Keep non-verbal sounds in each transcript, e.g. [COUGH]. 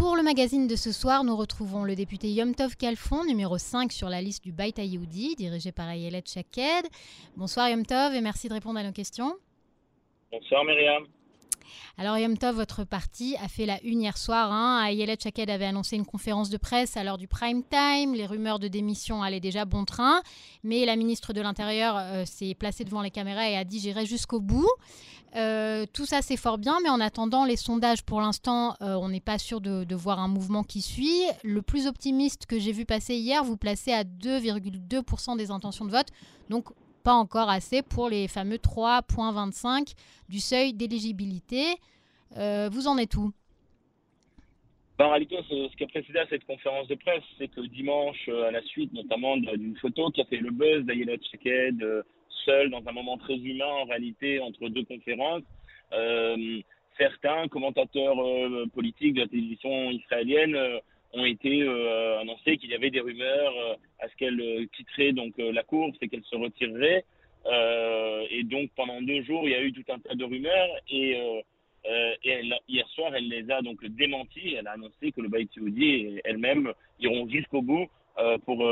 Pour le magazine de ce soir, nous retrouvons le député Yom Tov Kalfon, numéro 5 sur la liste du Bait Ayoudi, dirigé par Ayelet Chaked. Bonsoir Yom Tov et merci de répondre à nos questions. Bonsoir Myriam. Alors Yom Tov, votre parti a fait la une hier soir. Hein. Ayelet Chaked avait annoncé une conférence de presse à l'heure du prime time. Les rumeurs de démission allaient déjà bon train. Mais la ministre de l'Intérieur euh, s'est placée devant les caméras et a dit j'irai jusqu'au bout. Euh, tout ça, c'est fort bien, mais en attendant les sondages, pour l'instant, euh, on n'est pas sûr de, voir un mouvement qui suit. Le plus optimiste que j'ai vu passer hier, vous placez à 2,2% des intentions de vote. Donc, pas encore assez pour les fameux 3,25 du seuil d'éligibilité. Euh, vous en êtes où? Ben, en réalité, ce qui a précédé à cette conférence de presse, c'est que dimanche, à la suite notamment d'une photo qui a fait le buzz d'Ayela Tcheked, seul dans un moment très humain en réalité entre deux conférences. Euh, certains commentateurs euh, politiques de la télévision israélienne euh, ont été annoncés qu'il y avait des rumeurs à ce qu'elle quitterait donc la course et qu'elle se retirerait. et donc pendant deux jours, il y a eu tout un tas de rumeurs et, et hier soir, elle les a donc démenties. Elle a annoncé que le Baït et elle-même iront jusqu'au bout pour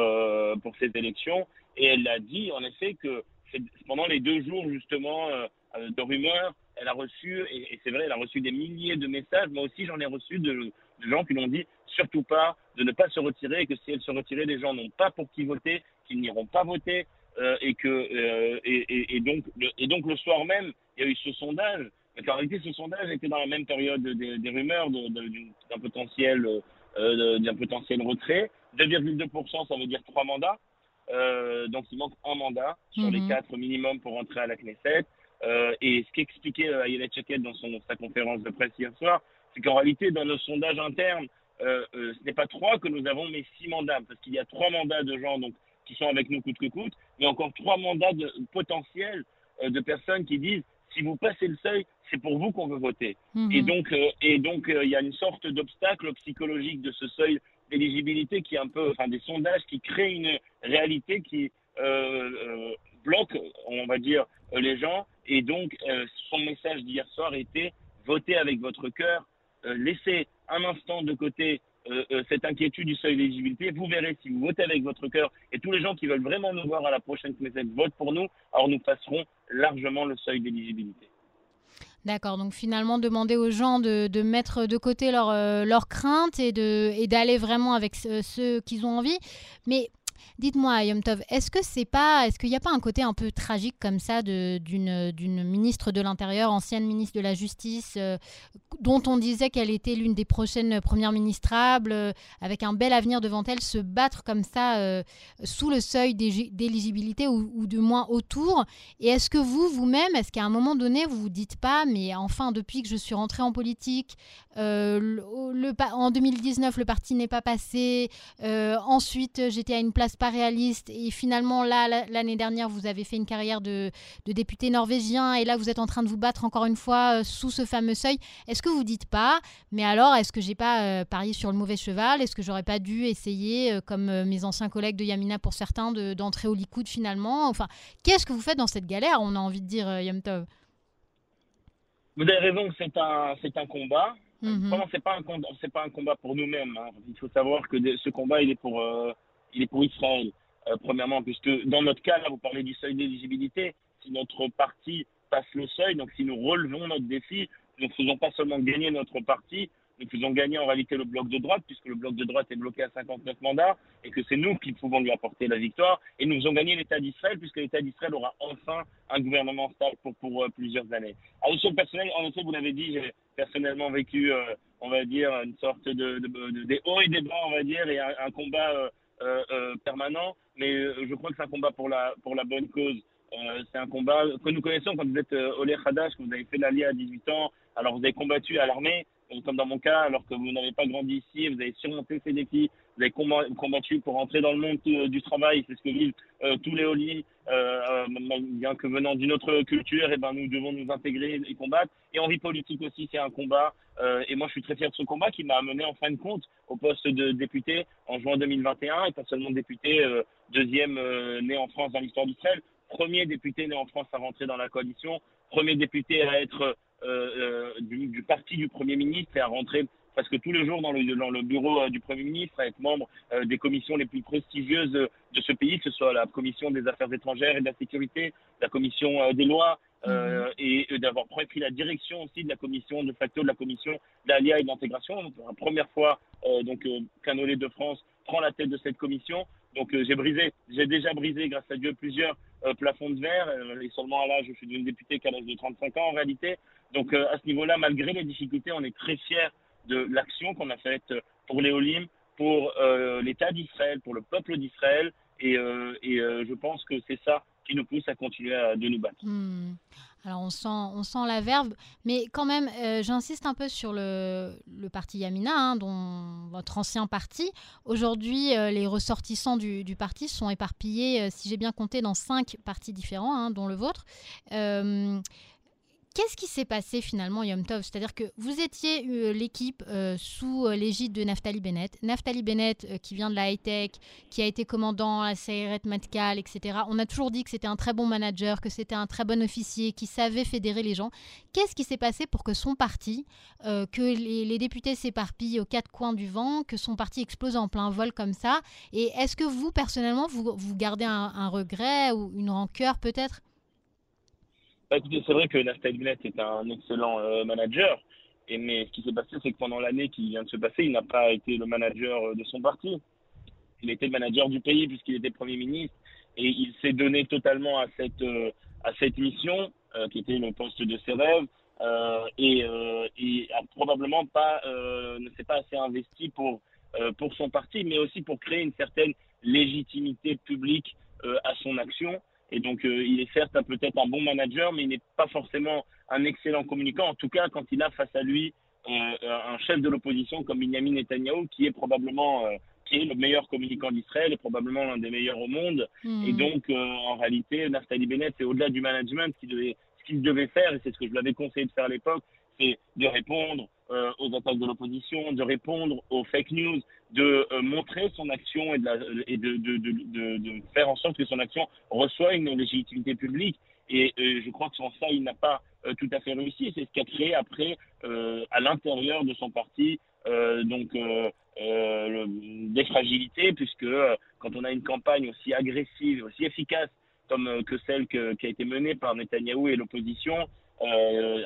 pour ces élections. Et elle a dit en effet que pendant les deux jours justement euh, euh, de rumeurs, elle a reçu, et, c'est vrai, elle a reçu des milliers de messages. Moi aussi, j'en ai reçu de, gens qui l'ont dit surtout pas de ne pas se retirer, et que si elle se retirait, les gens n'ont pas pour qui voter, qu'ils n'iront pas voter, euh, et que et, donc le, et donc le soir même, il y a eu ce sondage. Mais en réalité, ce sondage était dans la même période des, rumeurs d'un potentiel d'un potentiel retrait. 2,2%, ça veut dire trois mandats. Euh, donc il manque un mandat sur les mhm. quatre minimum pour rentrer à la Knesset. Euh, et ce qu'expliquait euh, Ayelet Cheket dans son, sa conférence de presse hier soir, c'est qu'en réalité, dans nos sondages internes, euh, euh, ce n'est pas trois que nous avons, mais six mandats, parce qu'il y a trois mandats de gens donc, qui sont avec nous coûte que coûte, mais encore trois mandats de, potentiels de personnes qui disent si vous passez le seuil, c'est pour vous qu'on veut voter. Mhm. Et donc, et donc, il y a une sorte d'obstacle psychologique de ce seuil d'éligibilité qui est un peu, enfin des sondages qui créent une réalité qui bloque, on va dire, les gens. Et donc, euh, son message d'hier soir était votez avec votre cœur, laissez un instant de côté cette inquiétude du seuil d'éligibilité. Vous verrez si vous votez avec votre cœur et tous les gens qui veulent vraiment nous voir à la prochaine Knesset votent pour nous, alors nous passerons largement le seuil d'éligibilité. D'accord, donc finalement demander aux gens de, mettre de côté leurs leur euh, craintes et d'aller vraiment avec ceux qu'ils ont envie. Mais Dites-moi, Yom Tov, est-ce que c'est pas, est-ce qu'il n'y a pas un côté un peu tragique comme ça d'une d'une ministre de l'Intérieur, ancienne ministre de la Justice, euh, dont on disait qu'elle était l'une des prochaines premières ministrables, euh, avec un bel avenir devant elle, se battre comme ça euh, sous le seuil d'éligibilité ou, ou, du moins autour? Et est-ce que vous, vous-même, est-ce qu'à un moment donné, vous vous dites pas, mais enfin, depuis que je suis rentrée en politique, en 2019, le parti n'est pas passé, ensuite j'étais à une place pas réaliste. Et finalement, là, l'année dernière, vous avez fait une carrière de, député norvégien et là, vous êtes en train de vous battre encore une fois euh, sous ce fameux seuil. Est-ce que vous dites pas, mais alors, est-ce que j'ai pas euh, parié sur le mauvais cheval? Est-ce que j'aurais pas dû essayer, euh, comme mes anciens collègues de Yamina pour certains, d'entrer au Likoud finalement? Enfin, qu'est-ce que vous faites dans cette galère On a envie de dire, Yom Tov? Vous avez raison, c'est un, un combat. Mm c'est pas un c'est pas un combat pour nous-mêmes. Hein. Il faut savoir que ce combat, il est pour il est pour Israël, euh, premièrement, puisque dans notre cas, là, vous parlez du seuil d'éligibilité. Si notre parti passe le seuil, donc si nous relevons notre défi, nous ne faisons pas seulement gagner notre parti, nous faisons gagner en réalité le bloc de droite, puisque le bloc de droite est bloqué à 59 mandats, et que c'est nous qui pouvons lui apporter la victoire. Et nous faisons gagner l'État d'Israël, puisque l'État d'Israël aura enfin un gouvernement stable pour, euh, plusieurs années. À l'échelle personnelle, en effet, vous l'avez dit, j'ai personnellement vécu, euh, on va dire, une sorte de, de, des hauts et des bas, on va dire, et un, combat permanent, mais euh, je crois que c'est un combat pour la, pour la bonne cause. c'est un combat que nous connaissons quand vous êtes Olé Hadash, que vous avez fait l'allié à 18 ans, alors vous avez combattu à l'armée, comme dans mon cas, alors que vous n'avez pas grandi ici, vous avez surmonté ces défis, vous avez combattu pour entrer dans le monde du travail, c'est ce que vivent tous les Oli, euh, bien que venant d'une autre culture, et eh ben nous devons nous intégrer et combattre. Et en vie politique aussi, c'est un combat euh, et moi, je suis très fier de ce combat qui m'a amené en fin de compte au poste de député en juin 2021 et pas seulement député euh, deuxième euh, né en France dans l'histoire d'Israël, premier député né en France à rentrer dans la coalition, premier député à être du, du, parti du Premier ministre et à rentrer parce que tous les jours dans le, dans le bureau du Premier ministre, être membre des commissions les plus prestigieuses de ce pays, que ce soit la commission des affaires étrangères et de la sécurité, la commission des lois, euh, et d'avoir pris la direction aussi de la commission de facto de la commission d'ALIA et d'intégration. Pour la première fois, euh, donc euh, Canolé de France prend la tête de cette commission. Donc j'ai brisé, j'ai déjà brisé grâce à Dieu plusieurs plafonds de verre et seulement à l'âge, je suis devenu député qu'à l'âge de 35 ans en réalité. Donc à ce niveau-là, malgré les difficultés, on est très fiers de l'action qu'on a faite pour les pour l'État d'Israël, pour le peuple d'Israël. Et, et je pense que c'est ça qui nous pousse à continuer à, de nous battre. Hmm. Alors on sent, on sent la verve, mais quand même, euh, j'insiste un peu sur le, le parti Yamina, hein, dont votre ancien parti. Aujourd'hui, euh, les ressortissants du, du, parti sont éparpillés, euh, si j'ai bien compté, dans cinq partis différents, hein, dont le vôtre. Qu'est-ce qui s'est passé finalement, Yom Tov? C'est-à-dire que vous étiez euh, l'équipe euh, sous euh, l'égide de Naftali Bennett. Naftali Bennett, qui vient de la high-tech, qui a été commandant à Sayeret Matkal, etc. On a toujours dit que c'était un très bon manager, que c'était un très bon officier, qui savait fédérer les gens. Qu'est-ce qui s'est passé pour que son parti, que les, députés s'éparpillent aux quatre coins du vent, que son parti explose en plein vol comme ça? Et est-ce que vous, personnellement, vous gardez un regret ou une rancœur peut-être? Bah, écoutez, c'est vrai que Naftali Bennett est un excellent euh, manager. Mais ce qui s'est passé, c'est que pendant l'année qui vient de se passer, il n'a pas été le manager euh, de son parti. Il était le manager du pays puisqu'il était Premier ministre. Et il s'est donné totalement à cette, euh, mission, qui était le poste de ses rêves. et, et a probablement pas, ne s'est pas assez investi pour son parti, mais aussi pour créer une certaine légitimité publique à son action. Et donc, euh, il est certes peut-être un bon manager, mais il n'est pas forcément un excellent communicant. En tout cas, quand il a face à lui euh, un chef de l'opposition comme Benjamin Netanyahu, qui est probablement euh, qui est le meilleur communicant d'Israël et probablement l'un des meilleurs au monde. Hmm. Et donc, en réalité, Naftali Bennett, c'est au-delà du management ce qu'il devait, faire, et c'est ce que je lui avais conseillé de faire à l'époque, c'est de répondre euh, aux attaques de l'opposition, de répondre aux fake news, de euh, montrer son action et, de, et de, de, de, faire en sorte que son action reçoit une légitimité publique. Et euh, je crois que sans ça, il n'a pas tout à fait réussi. C'est ce qu'a créé après, à l'intérieur de son parti, donc des fragilités, puisque quand on a une campagne aussi agressive, aussi efficace comme que celle qui a été menée par Netanyahou et l'opposition, euh,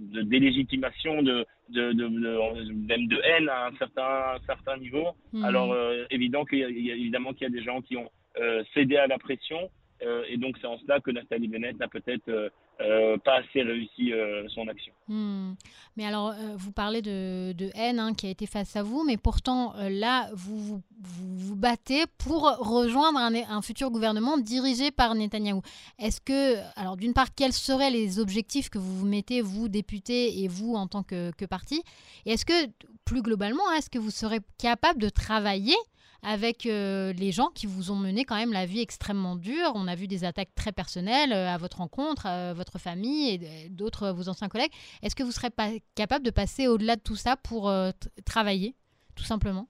de délégitimation, de, de, de, même de haine à un certain, certain niveau. Mhm. Alors, euh, évident qu'il y, a, évidemment qu'il y a des gens qui ont euh, cédé à la pression. Euh, et donc, c'est en cela que Nathalie Bennett n'a peut-être euh, euh, pas assez réussi son action. Hmm. Mais alors, vous parlez de, haine hein, qui a été face à vous, mais pourtant, là, vous vous, battez pour rejoindre un, futur gouvernement dirigé par Netanyahou. Est-ce que, alors, d'une part, quels seraient les objectifs que vous vous mettez, vous, député, et vous, en tant que, que parti? Et est-ce que, plus globalement, est-ce que vous serez capable de travailler avec euh, les gens qui vous ont mené quand même la vie extrêmement dure. On a vu des attaques très personnelles euh, à votre rencontre, à votre famille et d'autres vos anciens collègues. Est-ce que vous serez pas capable de passer au-delà de tout ça pour euh, travailler, tout simplement?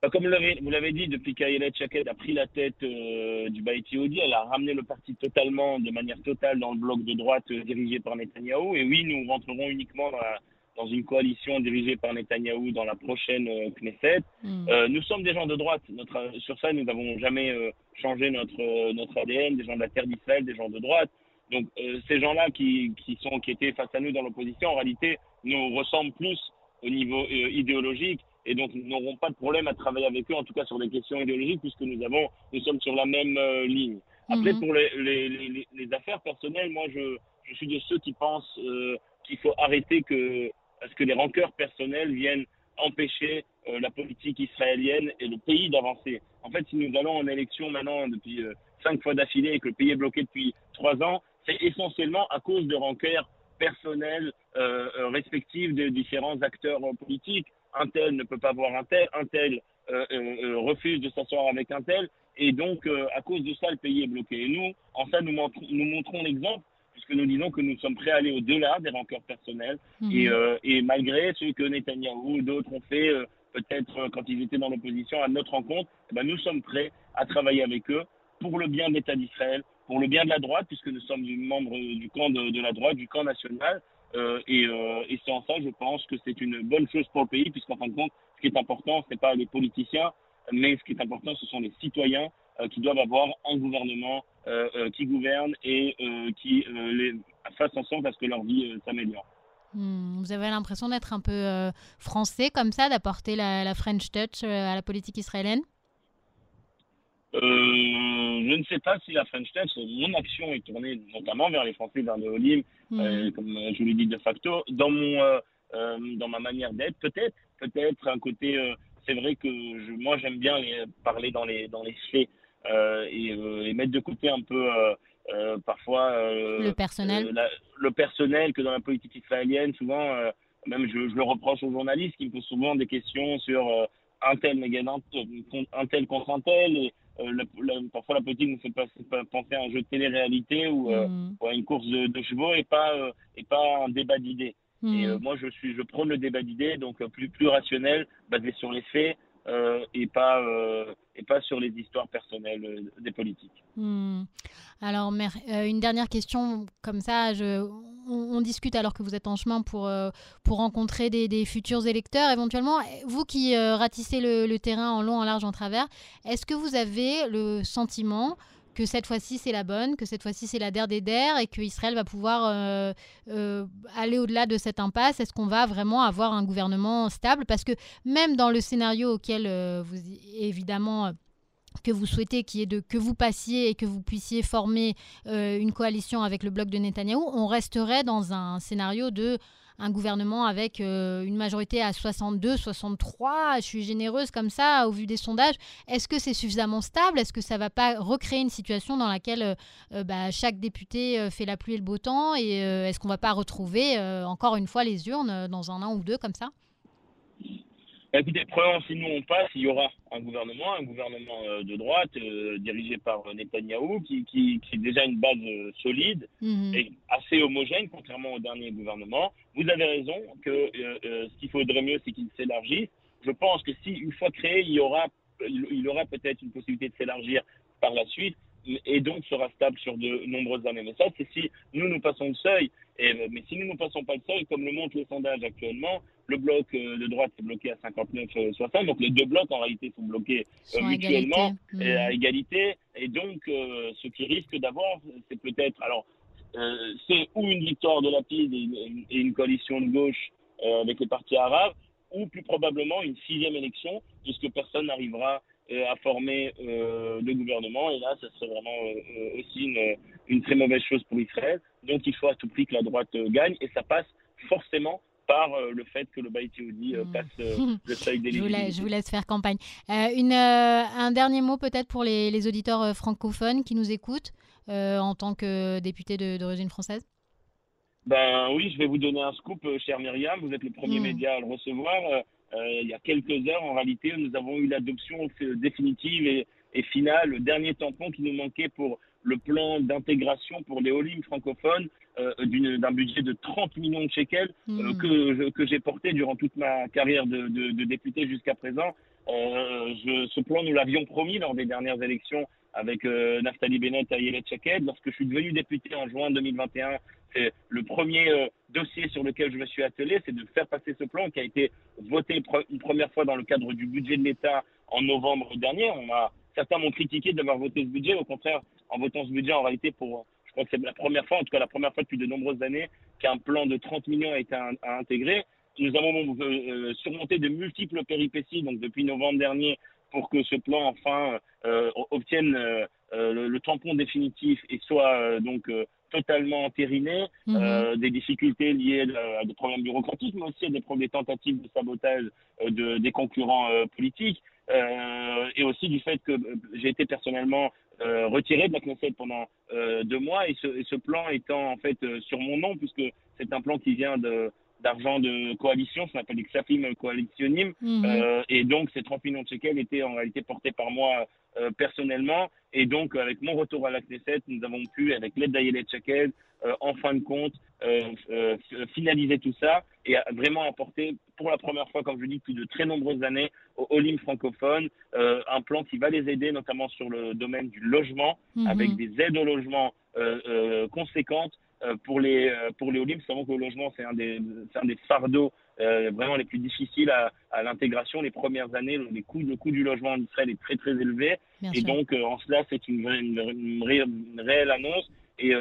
Bah, comme vous l'avez dit, depuis qu'Ayelet Chaket a pris la tête du Baïti elle a ramené le parti totalement, de manière totale, dans le bloc de droite dirigé par Netanyahou. Et oui, nous rentrerons uniquement dans la, dans une coalition dirigée par Netanyahou dans la prochaine euh, Knesset. Hmm. Euh, nous sommes des gens de droite. Notre, sur ça, nous n'avons jamais euh, changé notre, notre ADN, des gens de la terre d'Israël, des gens de droite. Donc ces gens-là qui, qui, sont, qui étaient face à nous dans l'opposition, en réalité, nous ressemblent plus au niveau idéologique et donc nous n'aurons pas de problème à travailler avec eux, en tout cas sur des questions idéologiques, puisque nous, avons, nous sommes sur la même ligne. Après, hmm. pour les, les, les, les, affaires personnelles, moi, je, je suis de ceux qui pensent qu'il faut arrêter que parce que les rancœurs personnelles viennent empêcher euh, la politique israélienne et le pays d'avancer. En fait, si nous allons en élection maintenant depuis euh, cinq fois d'affilée et que le pays est bloqué depuis trois ans, c'est essentiellement à cause de rancœurs personnelles euh, respectives des différents acteurs politiques. Un tel ne peut pas voir un tel, un tel refuse de s'asseoir avec un tel, et donc à cause de ça, le pays est bloqué. Et nous, en ça, nous, nous montrons l'exemple puisque nous disons que nous sommes prêts à aller au-delà des rancœurs personnels. Mhm. Et, euh, et, malgré ce que Netanyahou ou d'autres ont fait, euh, peut-être euh, quand ils étaient dans l'opposition à notre rencontre, eh ben, nous sommes prêts à travailler avec eux pour le bien de l'État d'Israël, pour le bien de la droite, puisque nous sommes membres du camp de, de, la droite, du camp national. et, et c'est en ça, je pense que c'est une bonne chose pour le pays, puisqu'en fin de compte, ce qui est important, ce n'est pas les politiciens, mais ce qui est important, ce sont les citoyens qui doivent avoir un gouvernement qui gouverne et qui les fasse en sorte à ce que leur vie s'améliore. Hmm, vous avez l'impression d'être un peu français comme ça, d'apporter la, la, French touch à la politique israélienne? Euh, je ne sais pas si la French Touch, mon action est tournée notamment vers les Français, vers le Olim, euh, comme je l'ai dit de facto. Dans, mon, euh, dans ma manière d'être, peut-être, peut-être un côté. c'est vrai que je, moi, j'aime bien parler dans les, dans les faits et, et, mettre de côté un peu. parfois le personnel le personnel que dans la politique israélienne souvent même je, je, le reproche aux journalistes qui me posent souvent des questions sur un tel un tel contre un tel et euh, parfois la politique nous fait penser à un jeu de télé-réalité ou, euh, mm. à une course de, chevaux et pas, euh, et pas un débat d'idées. Et mm. moi, je, suis, je prône le débat d'idées, donc plus, plus rationnel, basé sur les faits, et, pas, et pas sur les histoires personnelles des politiques. Mm. Alors, une dernière question comme ça. On, discute alors que vous êtes en chemin pour, euh, pour rencontrer des, futurs électeurs éventuellement. Vous qui euh, ratissez le, terrain en long, en large, en travers, est-ce que vous avez le sentiment que cette fois-ci c'est la bonne, que cette fois-ci c'est la der des der et que Israël va pouvoir euh, aller au-delà de cette impasse. Est-ce qu'on va vraiment avoir un gouvernement stable? Parce que même dans le scénario auquel vous évidemment que vous souhaitez, qui est de que vous passiez et que vous puissiez former euh, une coalition avec le bloc de Netanyahou, on resterait dans un scénario de un gouvernement avec euh, une majorité à 62, 63. Je suis généreuse comme ça au vu des sondages. Est-ce que c'est suffisamment stable? Est-ce que ça va pas recréer une situation dans laquelle euh, bah, chaque député fait la pluie et le beau temps? Et est-ce qu'on va pas retrouver encore une fois les urnes dans un an ou deux comme ça? Écoutez, premièrement, si nous on passe, il y aura un gouvernement, un gouvernement euh, de droite euh, dirigé par Netanyahou, qui, qui, qui est déjà une base euh, solide mhm. et assez homogène, contrairement au dernier gouvernement. Vous avez raison que ce qu'il faudrait mieux, c'est qu'il s'élargisse. Je pense que si une fois créé, il y aura, il, aura peut-être une possibilité de s'élargir par la suite et donc sera stable sur de nombreuses années. Mais ça, c'est si nous nous passons le seuil. Et, mais si nous ne passons pas le seuil, comme le montre le sondage actuellement, le bloc euh, de droite est bloqué à 59-60. Euh, donc les deux blocs, en réalité, sont bloqués euh, mutuellement et à égalité. Et donc, ce qui risque d'avoir, c'est peut-être. Alors, c'est ou une victoire de la PID et une, coalition de gauche avec les partis arabes, ou plus probablement une sixième élection, puisque personne n'arrivera à former le gouvernement. Et là, ce serait vraiment aussi une, une, très mauvaise chose pour Israël. Donc, il faut à tout prix que la droite gagne, et ça passe forcément par euh, le fait que le Baïti euh, hmm. passe euh, [LAUGHS] le seuil d'éligibilité. Je, vous laisse faire campagne. une, un dernier mot peut-être pour les, les, auditeurs francophones qui nous écoutent en tant que député d'origine française ben oui, je vais vous donner un scoop, chère Myriam. Vous êtes le premier hmm. média à le recevoir. Il y a quelques heures, en réalité, nous avons eu l'adoption définitive et, et, finale, le dernier tampon qui nous manquait pour le plan d'intégration pour les Olim francophones euh, d'un budget de 30 millions de shekels euh, hmm. que, que j'ai porté durant toute ma carrière de, de, député jusqu'à présent. Euh, je, ce plan, nous l'avions promis lors des dernières élections avec Naftali Bennett et Ayelet Shaked. Lorsque je suis devenu député en juin 2021, c'est le premier dossier sur lequel je me suis attelé, c'est de faire passer ce plan qui a été voté une première fois dans le cadre du budget de l'État en novembre dernier. Certains m'ont critiqué d'avoir voté ce budget. Au contraire, en votant ce budget, en réalité, pour je crois que c'est la première fois, en tout cas la première fois depuis de nombreuses années, qu'un plan de 30 millions a été intégré. Nous avons euh, euh, surmonté de multiples péripéties, donc depuis novembre dernier, pour que ce plan enfin euh, obtienne le, tampon définitif et soit donc totalement entériné, mhm. des difficultés liées à, des problèmes bureaucratiques, mais aussi à des, des tentatives de sabotage de, des concurrents politiques. et aussi du fait que j'ai été personnellement euh, retiré de la Knesset pendant euh, deux mois et ce, et ce, plan étant en fait euh, sur mon nom puisque c'est un plan qui vient de d'argent de coalition, ça s'appelle Xafim Coalitionnim, mhm. euh, et donc ces 30 millions de shekels étaient en réalité portés par moi euh, personnellement, et donc avec mon retour à la Knesset, nous avons pu, avec l'aide d'Ayelet Shekel, euh, en fin de compte, finaliser tout ça et vraiment apporter pour la première fois, comme je dis, depuis de très nombreuses années, aux Olim francophones, un plan qui va les aider, notamment sur le domaine du logement, mhm. avec des aides au logement conséquentes, pour les pour les Olympiques, savons que le logement c'est un des c'est un des fardeaux vraiment les plus difficiles à, à l'intégration. Les premières années, les coûts, le coût du logement en Israël est très très élevé. et donc, en cela, c'est une, une, réelle annonce. Et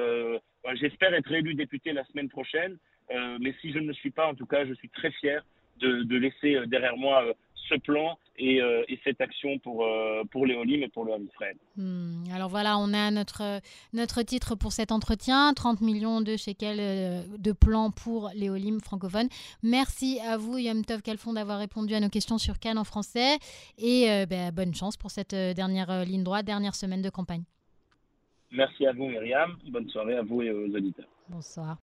j'espère être élu député la semaine prochaine. mais si je ne le suis pas, en tout cas, je suis très fier de, de laisser derrière moi ce plan et, euh, et, cette action pour, euh, pour les Olim et pour le Israël. Hmm. alors voilà, on a notre, notre titre pour cet entretien 30 millions de shekels euh, de plans pour les Olim francophones. Merci à vous, Yom Tov Kalfon, d'avoir répondu à nos questions sur Cannes en français et ben, bonne chance pour cette dernière ligne droite, dernière semaine de campagne. Merci à vous, Myriam. Bonne soirée à vous et aux auditeurs. Bonsoir.